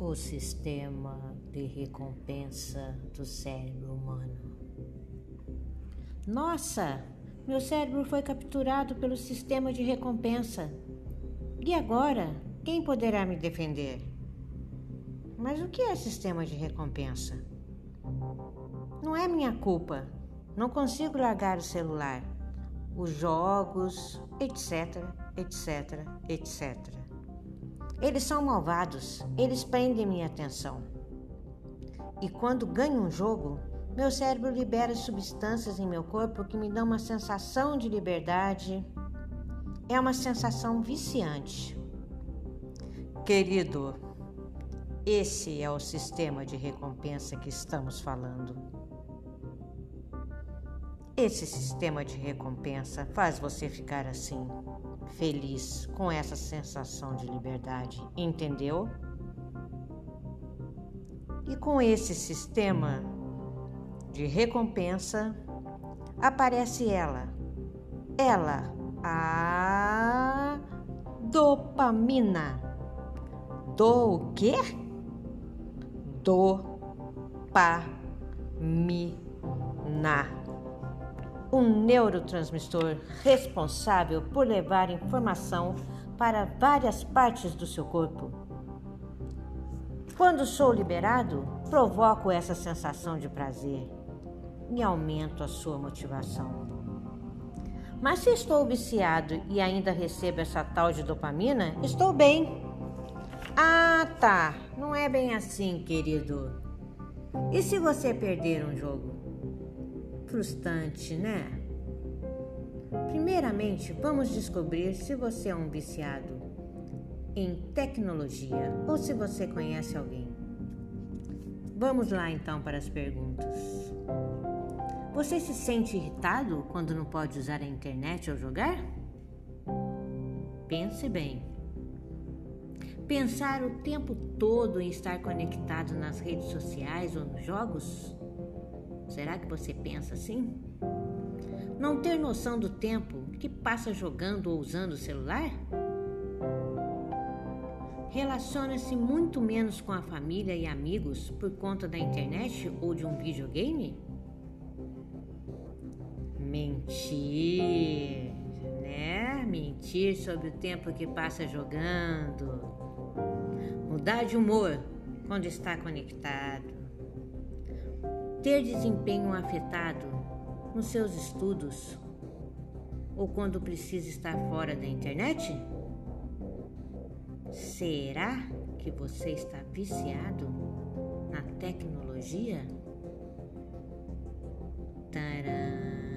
o sistema de recompensa do cérebro humano. Nossa, meu cérebro foi capturado pelo sistema de recompensa. E agora, quem poderá me defender? Mas o que é sistema de recompensa? Não é minha culpa. Não consigo largar o celular, os jogos, etc, etc, etc. Eles são malvados, eles prendem minha atenção. E quando ganho um jogo, meu cérebro libera substâncias em meu corpo que me dão uma sensação de liberdade. É uma sensação viciante. Querido, esse é o sistema de recompensa que estamos falando. Esse sistema de recompensa faz você ficar assim, feliz com essa sensação de liberdade, entendeu? E com esse sistema de recompensa aparece ela, ela, a dopamina. Do o quê? Dopamina um neurotransmissor responsável por levar informação para várias partes do seu corpo. Quando sou liberado, provoco essa sensação de prazer e aumento a sua motivação. Mas se estou viciado e ainda recebo essa tal de dopamina, estou bem. Ah, tá. Não é bem assim, querido. E se você perder um jogo? Frustrante, né? Primeiramente, vamos descobrir se você é um viciado em tecnologia ou se você conhece alguém. Vamos lá então para as perguntas. Você se sente irritado quando não pode usar a internet ou jogar? Pense bem. Pensar o tempo todo em estar conectado nas redes sociais ou nos jogos? Será que você pensa assim? Não ter noção do tempo que passa jogando ou usando o celular? Relaciona-se muito menos com a família e amigos por conta da internet ou de um videogame? Mentir, né? Mentir sobre o tempo que passa jogando. Mudar de humor quando está conectado ter desempenho afetado nos seus estudos ou quando precisa estar fora da internet? Será que você está viciado na tecnologia? Tcharam!